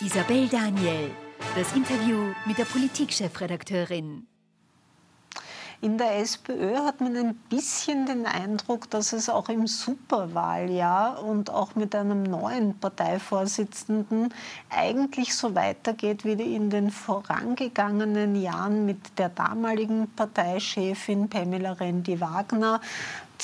Isabel Daniel, das Interview mit der Politikchefredakteurin. In der SPÖ hat man ein bisschen den Eindruck, dass es auch im Superwahljahr und auch mit einem neuen Parteivorsitzenden eigentlich so weitergeht wie in den vorangegangenen Jahren mit der damaligen Parteichefin Pamela Rendi-Wagner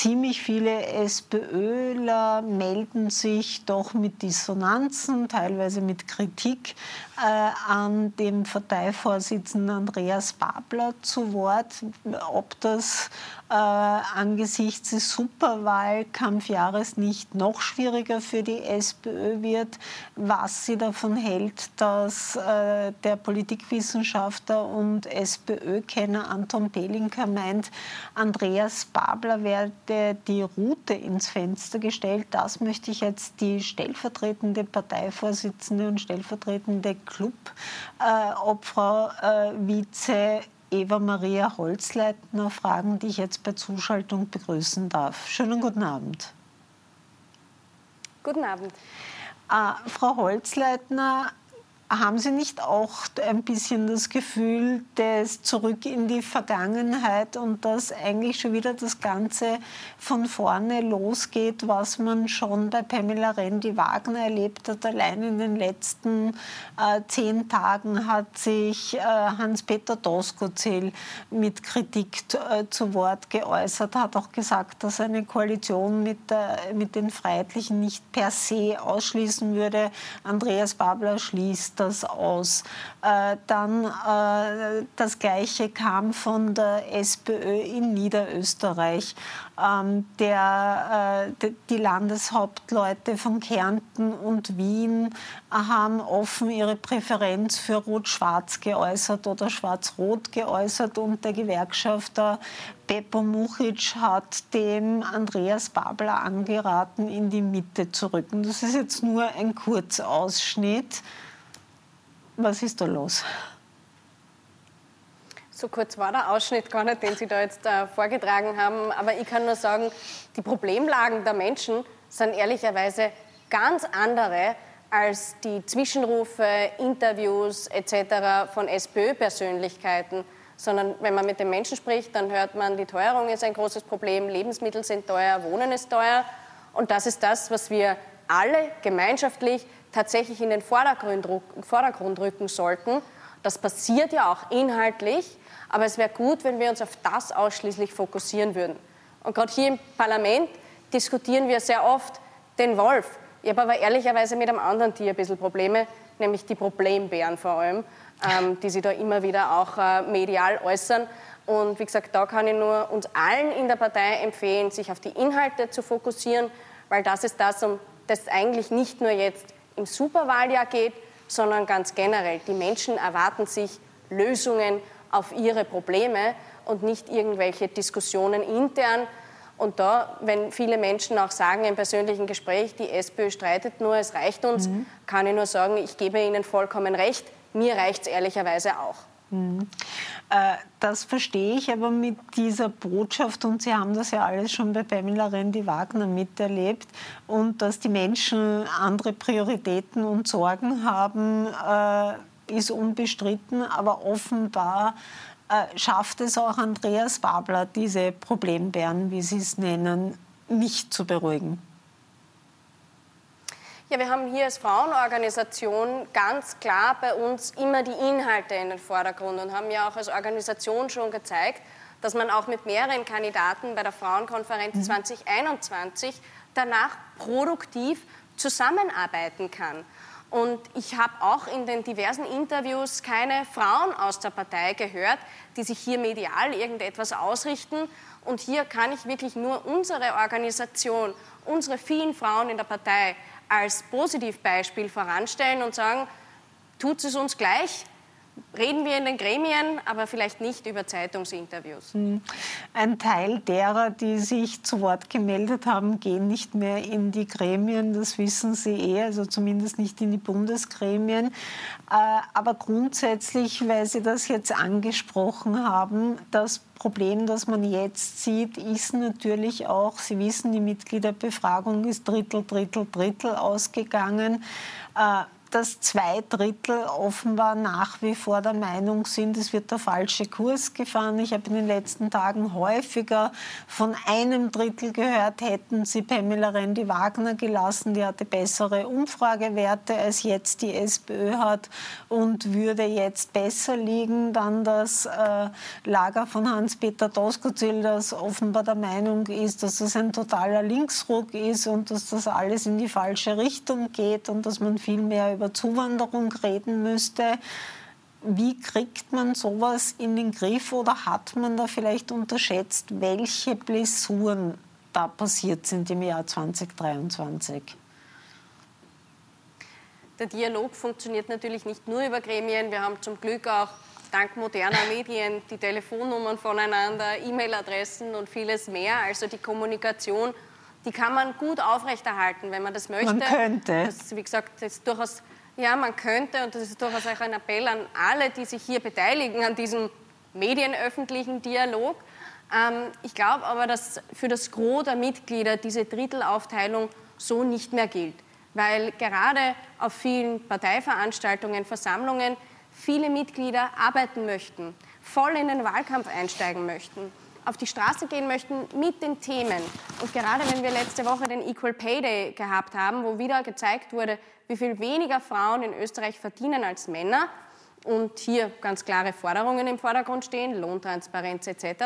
ziemlich viele SPÖler melden sich doch mit Dissonanzen, teilweise mit Kritik äh, an dem Parteivorsitzenden Andreas Babler zu Wort. Ob das äh, angesichts des Superwahlkampfjahres nicht noch schwieriger für die SPÖ wird, was sie davon hält, dass äh, der Politikwissenschaftler und SPÖ-Kenner Anton Pelinka meint, Andreas Babler werde die Route ins Fenster gestellt. Das möchte ich jetzt die stellvertretende Parteivorsitzende und stellvertretende Club-Obfrau äh, Vize Eva Maria Holzleitner fragen, die ich jetzt bei Zuschaltung begrüßen darf. Schönen guten Abend. Guten Abend. Äh, Frau Holzleitner, haben Sie nicht auch ein bisschen das Gefühl des Zurück in die Vergangenheit und dass eigentlich schon wieder das Ganze von vorne losgeht, was man schon bei Pamela Rendi-Wagner erlebt hat? Allein in den letzten äh, zehn Tagen hat sich äh, Hans-Peter Doskozil mit Kritik äh, zu Wort geäußert, hat auch gesagt, dass eine Koalition mit, der, mit den Freiheitlichen nicht per se ausschließen würde. Andreas Babler schließt das aus. Äh, dann äh, das Gleiche kam von der SPÖ in Niederösterreich. Ähm, der, äh, die Landeshauptleute von Kärnten und Wien haben offen ihre Präferenz für Rot-Schwarz geäußert oder Schwarz-Rot geäußert und der Gewerkschafter Beppo Muchic hat dem Andreas Babler angeraten, in die Mitte zu rücken. Das ist jetzt nur ein Kurzausschnitt. Was ist da los? So kurz war der Ausschnitt gar nicht, den Sie da jetzt äh, vorgetragen haben. Aber ich kann nur sagen, die Problemlagen der Menschen sind ehrlicherweise ganz andere als die Zwischenrufe, Interviews etc. von SPÖ-Persönlichkeiten. Sondern wenn man mit den Menschen spricht, dann hört man, die Teuerung ist ein großes Problem, Lebensmittel sind teuer, Wohnen ist teuer. Und das ist das, was wir alle gemeinschaftlich tatsächlich in den Vordergrund, rücken sollten. Das passiert ja auch inhaltlich, aber es wäre gut, wenn wir uns auf das ausschließlich fokussieren würden. Und gerade hier im Parlament diskutieren wir sehr oft den Wolf. Ich habe aber ehrlicherweise mit einem anderen Tier ein bisschen Probleme, nämlich die Problembären vor allem, ähm, die sich da immer wieder auch äh, medial äußern. Und wie gesagt, da kann ich nur uns allen in der Partei empfehlen, sich auf die Inhalte zu fokussieren, weil das ist das, um das eigentlich nicht nur jetzt im Superwahljahr geht, sondern ganz generell. Die Menschen erwarten sich Lösungen auf ihre Probleme und nicht irgendwelche Diskussionen intern. Und da, wenn viele Menschen auch sagen im persönlichen Gespräch, die SPÖ streitet nur, es reicht uns, mhm. kann ich nur sagen, ich gebe Ihnen vollkommen recht. Mir reicht es ehrlicherweise auch. Äh, das verstehe ich aber mit dieser Botschaft, und Sie haben das ja alles schon bei Pamela Rendi-Wagner miterlebt, und dass die Menschen andere Prioritäten und Sorgen haben, äh, ist unbestritten, aber offenbar äh, schafft es auch Andreas Babler, diese Problembären, wie Sie es nennen, nicht zu beruhigen. Ja, wir haben hier als Frauenorganisation ganz klar bei uns immer die Inhalte in den Vordergrund und haben ja auch als Organisation schon gezeigt, dass man auch mit mehreren Kandidaten bei der Frauenkonferenz mhm. 2021 danach produktiv zusammenarbeiten kann. Und ich habe auch in den diversen Interviews keine Frauen aus der Partei gehört, die sich hier medial irgendetwas ausrichten. Und hier kann ich wirklich nur unsere Organisation, unsere vielen Frauen in der Partei als Positivbeispiel voranstellen und sagen, tut es uns gleich, reden wir in den Gremien, aber vielleicht nicht über Zeitungsinterviews. Hm. Ein Teil derer, die sich zu Wort gemeldet haben, gehen nicht mehr in die Gremien, das wissen Sie eh, also zumindest nicht in die Bundesgremien. Äh, aber grundsätzlich, weil Sie das jetzt angesprochen haben, das Problem, das man jetzt sieht, ist natürlich auch, Sie wissen, die Mitgliederbefragung ist Drittel, Drittel, Drittel ausgegangen. Dass zwei Drittel offenbar nach wie vor der Meinung sind, es wird der falsche Kurs gefahren. Ich habe in den letzten Tagen häufiger von einem Drittel gehört, hätten sie Pamela Rendi-Wagner gelassen, die hatte bessere Umfragewerte als jetzt die SPÖ hat und würde jetzt besser liegen. Dann das äh, Lager von Hans-Peter Doskozil, das offenbar der Meinung ist, dass es ein totaler Linksruck ist und dass das alles in die falsche Richtung geht und dass man viel mehr über Zuwanderung reden müsste. Wie kriegt man sowas in den Griff oder hat man da vielleicht unterschätzt, welche Blessuren da passiert sind im Jahr 2023? Der Dialog funktioniert natürlich nicht nur über Gremien. Wir haben zum Glück auch dank moderner Medien die Telefonnummern voneinander, E-Mail-Adressen und vieles mehr. Also die Kommunikation, die kann man gut aufrechterhalten, wenn man das möchte. Man könnte. Das, wie gesagt, das ist durchaus ja, man könnte, und das ist durchaus auch ein Appell an alle, die sich hier beteiligen, an diesem medienöffentlichen Dialog. Ähm, ich glaube aber, dass für das Gros der Mitglieder diese Drittelaufteilung so nicht mehr gilt, weil gerade auf vielen Parteiveranstaltungen, Versammlungen viele Mitglieder arbeiten möchten, voll in den Wahlkampf einsteigen möchten, auf die Straße gehen möchten mit den Themen. Und gerade wenn wir letzte Woche den Equal Pay Day gehabt haben, wo wieder gezeigt wurde, wie viel weniger Frauen in Österreich verdienen als Männer und hier ganz klare Forderungen im Vordergrund stehen, Lohntransparenz etc.,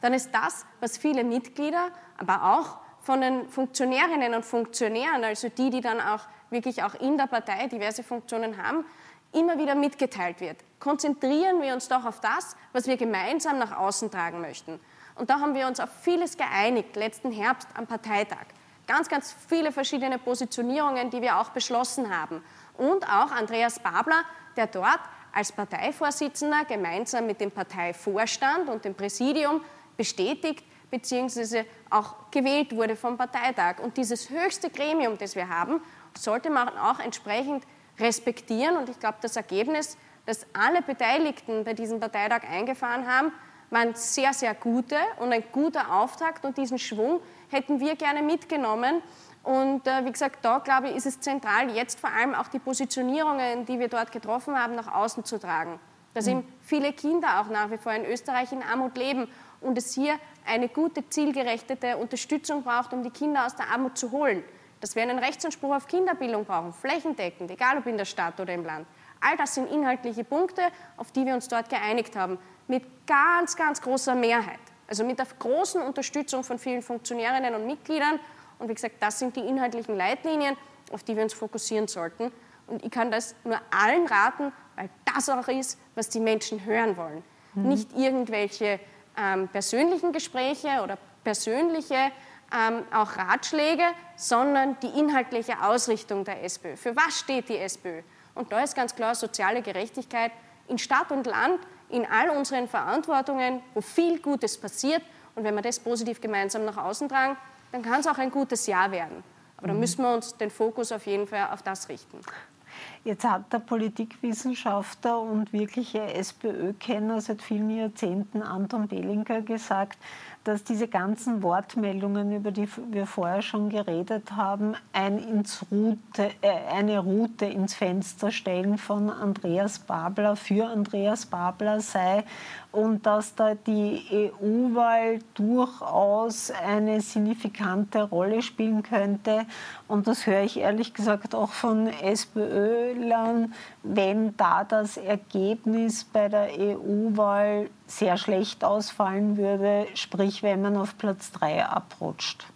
dann ist das, was viele Mitglieder, aber auch von den Funktionärinnen und Funktionären, also die, die dann auch wirklich auch in der Partei diverse Funktionen haben, immer wieder mitgeteilt wird. Konzentrieren wir uns doch auf das, was wir gemeinsam nach außen tragen möchten. Und da haben wir uns auf vieles geeinigt, letzten Herbst am Parteitag ganz, ganz viele verschiedene Positionierungen, die wir auch beschlossen haben. Und auch Andreas Babler, der dort als Parteivorsitzender gemeinsam mit dem Parteivorstand und dem Präsidium bestätigt bzw. auch gewählt wurde vom Parteitag. Und dieses höchste Gremium, das wir haben, sollte man auch entsprechend respektieren. Und ich glaube, das Ergebnis, das alle Beteiligten bei diesem Parteitag eingefahren haben, waren sehr, sehr gute und ein guter Auftakt. Und diesen Schwung hätten wir gerne mitgenommen. Und äh, wie gesagt, da glaube ich, ist es zentral, jetzt vor allem auch die Positionierungen, die wir dort getroffen haben, nach außen zu tragen. Dass mhm. eben viele Kinder auch nach wie vor in Österreich in Armut leben und es hier eine gute, zielgerechtete Unterstützung braucht, um die Kinder aus der Armut zu holen. Dass wir einen Rechtsanspruch auf Kinderbildung brauchen, flächendeckend, egal ob in der Stadt oder im Land. All das sind inhaltliche Punkte, auf die wir uns dort geeinigt haben, mit ganz, ganz großer Mehrheit. Also mit der großen Unterstützung von vielen Funktionärinnen und Mitgliedern. Und wie gesagt, das sind die inhaltlichen Leitlinien, auf die wir uns fokussieren sollten. Und ich kann das nur allen raten, weil das auch ist, was die Menschen hören wollen. Mhm. Nicht irgendwelche ähm, persönlichen Gespräche oder persönliche auch Ratschläge, sondern die inhaltliche Ausrichtung der SPÖ. Für was steht die SPÖ? Und da ist ganz klar soziale Gerechtigkeit in Stadt und Land in all unseren Verantwortungen, wo viel Gutes passiert. Und wenn wir das positiv gemeinsam nach außen tragen, dann kann es auch ein gutes Jahr werden. Aber mhm. müssen wir uns den Fokus auf jeden Fall auf das richten. Jetzt hat der Politikwissenschaftler und wirkliche SPÖ-Kenner seit vielen Jahrzehnten Anton Belinker gesagt, dass diese ganzen Wortmeldungen, über die wir vorher schon geredet haben, ein ins Route, äh, eine Route ins Fenster stellen von Andreas Babler für Andreas Babler sei und dass da die EU-Wahl durchaus eine signifikante Rolle spielen könnte. Und das höre ich ehrlich gesagt auch von SPÖ-Lern, wenn da das Ergebnis bei der EU-Wahl sehr schlecht ausfallen würde, sprich wenn man auf Platz 3 abrutscht.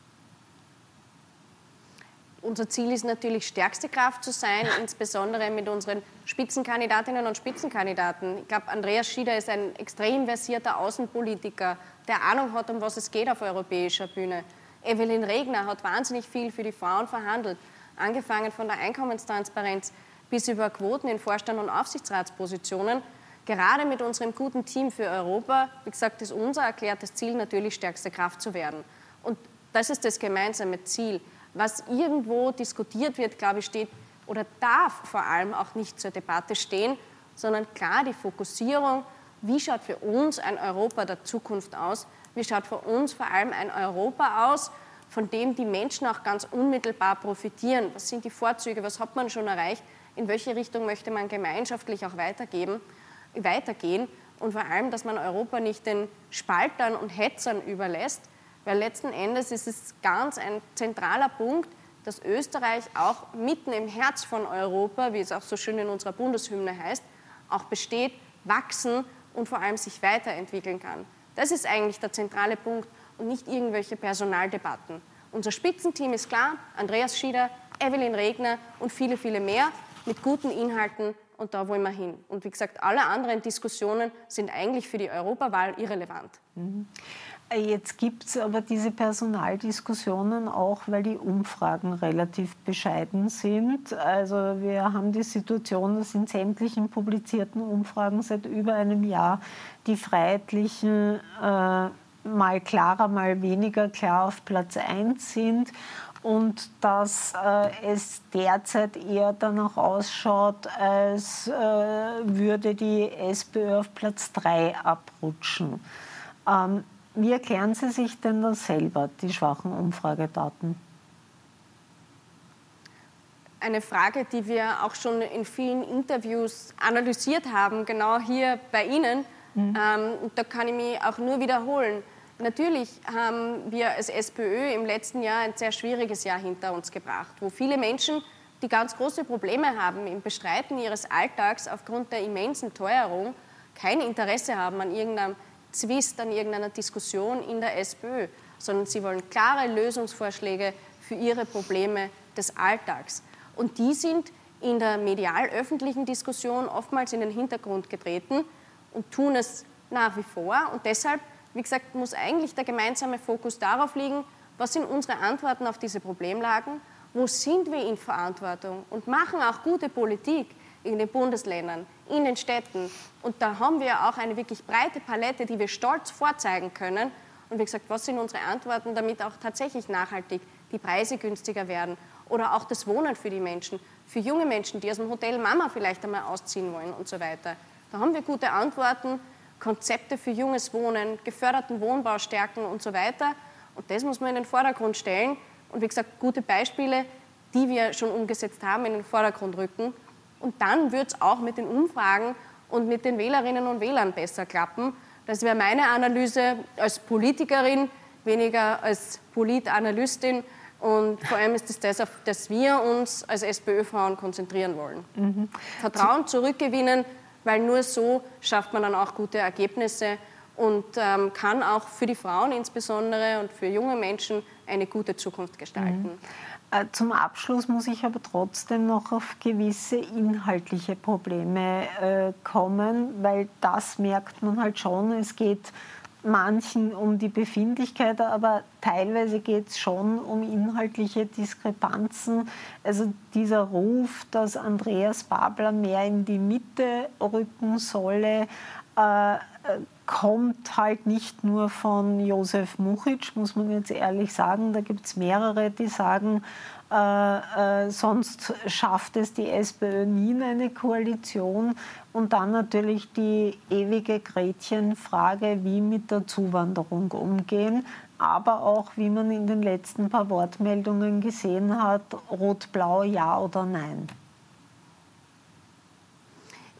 Unser Ziel ist natürlich, stärkste Kraft zu sein, insbesondere mit unseren Spitzenkandidatinnen und Spitzenkandidaten. Ich glaube, Andreas Schieder ist ein extrem versierter Außenpolitiker, der Ahnung hat, um was es geht auf europäischer Bühne. Evelyn Regner hat wahnsinnig viel für die Frauen verhandelt, angefangen von der Einkommenstransparenz bis über Quoten in Vorstand- und Aufsichtsratspositionen. Gerade mit unserem guten Team für Europa, wie gesagt, ist unser erklärtes Ziel natürlich, stärkste Kraft zu werden. Und das ist das gemeinsame Ziel. Was irgendwo diskutiert wird, glaube ich, steht oder darf vor allem auch nicht zur Debatte stehen, sondern klar die Fokussierung, wie schaut für uns ein Europa der Zukunft aus, wie schaut für uns vor allem ein Europa aus, von dem die Menschen auch ganz unmittelbar profitieren. Was sind die Vorzüge, was hat man schon erreicht in welche Richtung möchte man gemeinschaftlich auch weitergeben, weitergehen und vor allem, dass man Europa nicht den Spaltern und Hetzern überlässt, weil letzten Endes ist es ganz ein zentraler Punkt, dass Österreich auch mitten im Herz von Europa, wie es auch so schön in unserer Bundeshymne heißt, auch besteht, wachsen und vor allem sich weiterentwickeln kann. Das ist eigentlich der zentrale Punkt und nicht irgendwelche Personaldebatten. Unser Spitzenteam ist klar, Andreas Schieder, Evelyn Regner und viele, viele mehr mit guten Inhalten und da wollen wir hin. Und wie gesagt, alle anderen Diskussionen sind eigentlich für die Europawahl irrelevant. Mhm. Jetzt gibt es aber diese Personaldiskussionen auch, weil die Umfragen relativ bescheiden sind. Also wir haben die Situation, dass in sämtlichen publizierten Umfragen seit über einem Jahr die Freiheitlichen äh, mal klarer, mal weniger klar auf Platz 1 sind und dass äh, es derzeit eher danach ausschaut, als äh, würde die SPÖ auf Platz 3 abrutschen. Ähm, wie erklären Sie sich denn das selber, die schwachen Umfragedaten? Eine Frage, die wir auch schon in vielen Interviews analysiert haben, genau hier bei Ihnen. Mhm. Ähm, da kann ich mich auch nur wiederholen. Natürlich haben wir als SPÖ im letzten Jahr ein sehr schwieriges Jahr hinter uns gebracht, wo viele Menschen, die ganz große Probleme haben im Bestreiten ihres Alltags aufgrund der immensen Teuerung, kein Interesse haben an irgendeinem Zwist, an irgendeiner Diskussion in der SPÖ, sondern sie wollen klare Lösungsvorschläge für ihre Probleme des Alltags. Und die sind in der medial-öffentlichen Diskussion oftmals in den Hintergrund getreten und tun es nach wie vor. Und deshalb wie gesagt, muss eigentlich der gemeinsame Fokus darauf liegen, was sind unsere Antworten auf diese Problemlagen, wo sind wir in Verantwortung und machen auch gute Politik in den Bundesländern, in den Städten. Und da haben wir auch eine wirklich breite Palette, die wir stolz vorzeigen können. Und wie gesagt, was sind unsere Antworten, damit auch tatsächlich nachhaltig die Preise günstiger werden oder auch das Wohnen für die Menschen, für junge Menschen, die aus dem Hotel Mama vielleicht einmal ausziehen wollen und so weiter. Da haben wir gute Antworten Konzepte für junges Wohnen, geförderten Wohnbau stärken und so weiter. Und das muss man in den Vordergrund stellen. Und wie gesagt, gute Beispiele, die wir schon umgesetzt haben, in den Vordergrund rücken. Und dann wird es auch mit den Umfragen und mit den Wählerinnen und Wählern besser klappen. Das wäre meine Analyse als Politikerin, weniger als Politanalystin. Und vor allem ist es das, auf das wir uns als SPÖ-Frauen konzentrieren wollen. Mhm. Vertrauen zurückgewinnen, weil nur so schafft man dann auch gute Ergebnisse und ähm, kann auch für die Frauen insbesondere und für junge Menschen eine gute Zukunft gestalten. Mhm. Äh, zum Abschluss muss ich aber trotzdem noch auf gewisse inhaltliche Probleme äh, kommen, weil das merkt man halt schon. Es geht manchen um die Befindlichkeit, aber teilweise geht es schon um inhaltliche Diskrepanzen. Also dieser Ruf, dass Andreas Babler mehr in die Mitte rücken solle, äh, kommt halt nicht nur von Josef Muchitsch, muss man jetzt ehrlich sagen. Da gibt es mehrere, die sagen, äh, äh, sonst schafft es die SPÖ nie in eine Koalition. Und dann natürlich die ewige Gretchenfrage, wie mit der Zuwanderung umgehen, aber auch, wie man in den letzten paar Wortmeldungen gesehen hat, rot-blau, ja oder nein.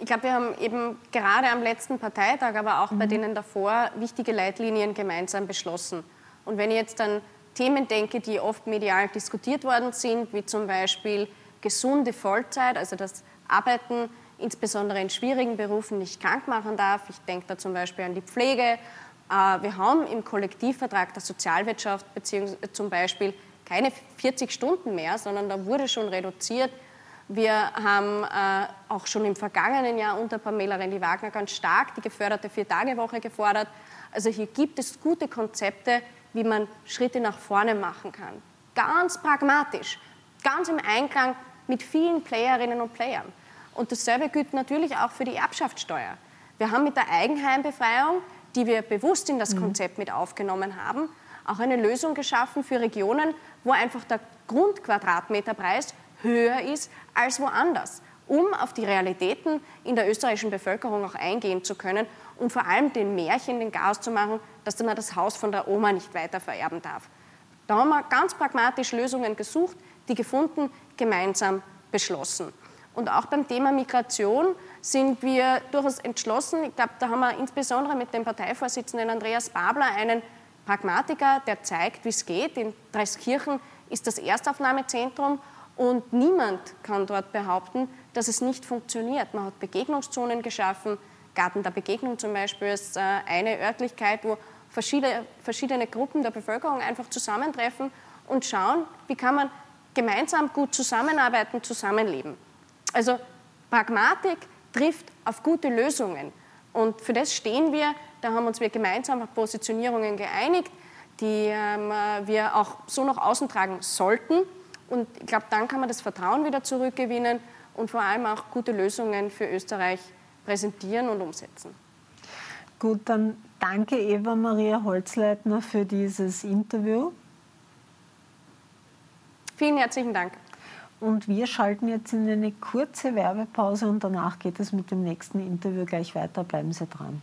Ich glaube, wir haben eben gerade am letzten Parteitag, aber auch mhm. bei denen davor, wichtige Leitlinien gemeinsam beschlossen. Und wenn ich jetzt dann Themen denke, die oft medial diskutiert worden sind, wie zum Beispiel gesunde Vollzeit, also das Arbeiten insbesondere in schwierigen Berufen nicht krank machen darf. Ich denke da zum Beispiel an die Pflege. Äh, wir haben im Kollektivvertrag der Sozialwirtschaft beziehungsweise zum Beispiel keine 40 Stunden mehr, sondern da wurde schon reduziert. Wir haben äh, auch schon im vergangenen Jahr unter Pamela Rendi-Wagner ganz stark die geförderte Vier-Tage-Woche gefordert. Also hier gibt es gute Konzepte, wie man Schritte nach vorne machen kann. Ganz pragmatisch, ganz im Einklang mit vielen Playerinnen und Playern. Und dasselbe gilt natürlich auch für die Erbschaftssteuer. Wir haben mit der Eigenheimbefreiung, die wir bewusst in das mhm. Konzept mit aufgenommen haben, auch eine Lösung geschaffen für Regionen, wo einfach der Grundquadratmeterpreis höher ist als woanders, um auf die Realitäten in der österreichischen Bevölkerung auch eingehen zu können und vor allem den Märchen den Gas zu machen, dass man das Haus von der Oma nicht weiter vererben darf. Da haben wir ganz pragmatisch Lösungen gesucht, die gefunden, gemeinsam beschlossen. Und auch beim Thema Migration sind wir durchaus entschlossen. Ich glaube, da haben wir insbesondere mit dem Parteivorsitzenden Andreas Babler einen Pragmatiker, der zeigt, wie es geht. In Dreiskirchen ist das Erstaufnahmezentrum und niemand kann dort behaupten, dass es nicht funktioniert. Man hat Begegnungszonen geschaffen, Garten der Begegnung zum Beispiel ist äh, eine Örtlichkeit, wo verschiedene, Gruppen der Bevölkerung einfach zusammentreffen und schauen, wie kann man gemeinsam gut zusammenarbeiten, zusammenleben. Also Pragmatik trifft auf gute Lösungen. Und für das stehen wir. Da haben uns wir gemeinsam auf Positionierungen geeinigt, die ähm, wir auch so nach außen tragen sollten. Und ich glaube, dann kann man das Vertrauen wieder zurückgewinnen und vor allem auch gute Lösungen für Österreich präsentieren und umsetzen. Gut, dann danke Eva Maria Holzleitner für dieses Interview. Vielen herzlichen Dank. Und wir schalten jetzt in eine kurze Werbepause und danach geht es mit dem nächsten Interview gleich weiter. Bleiben Sie dran.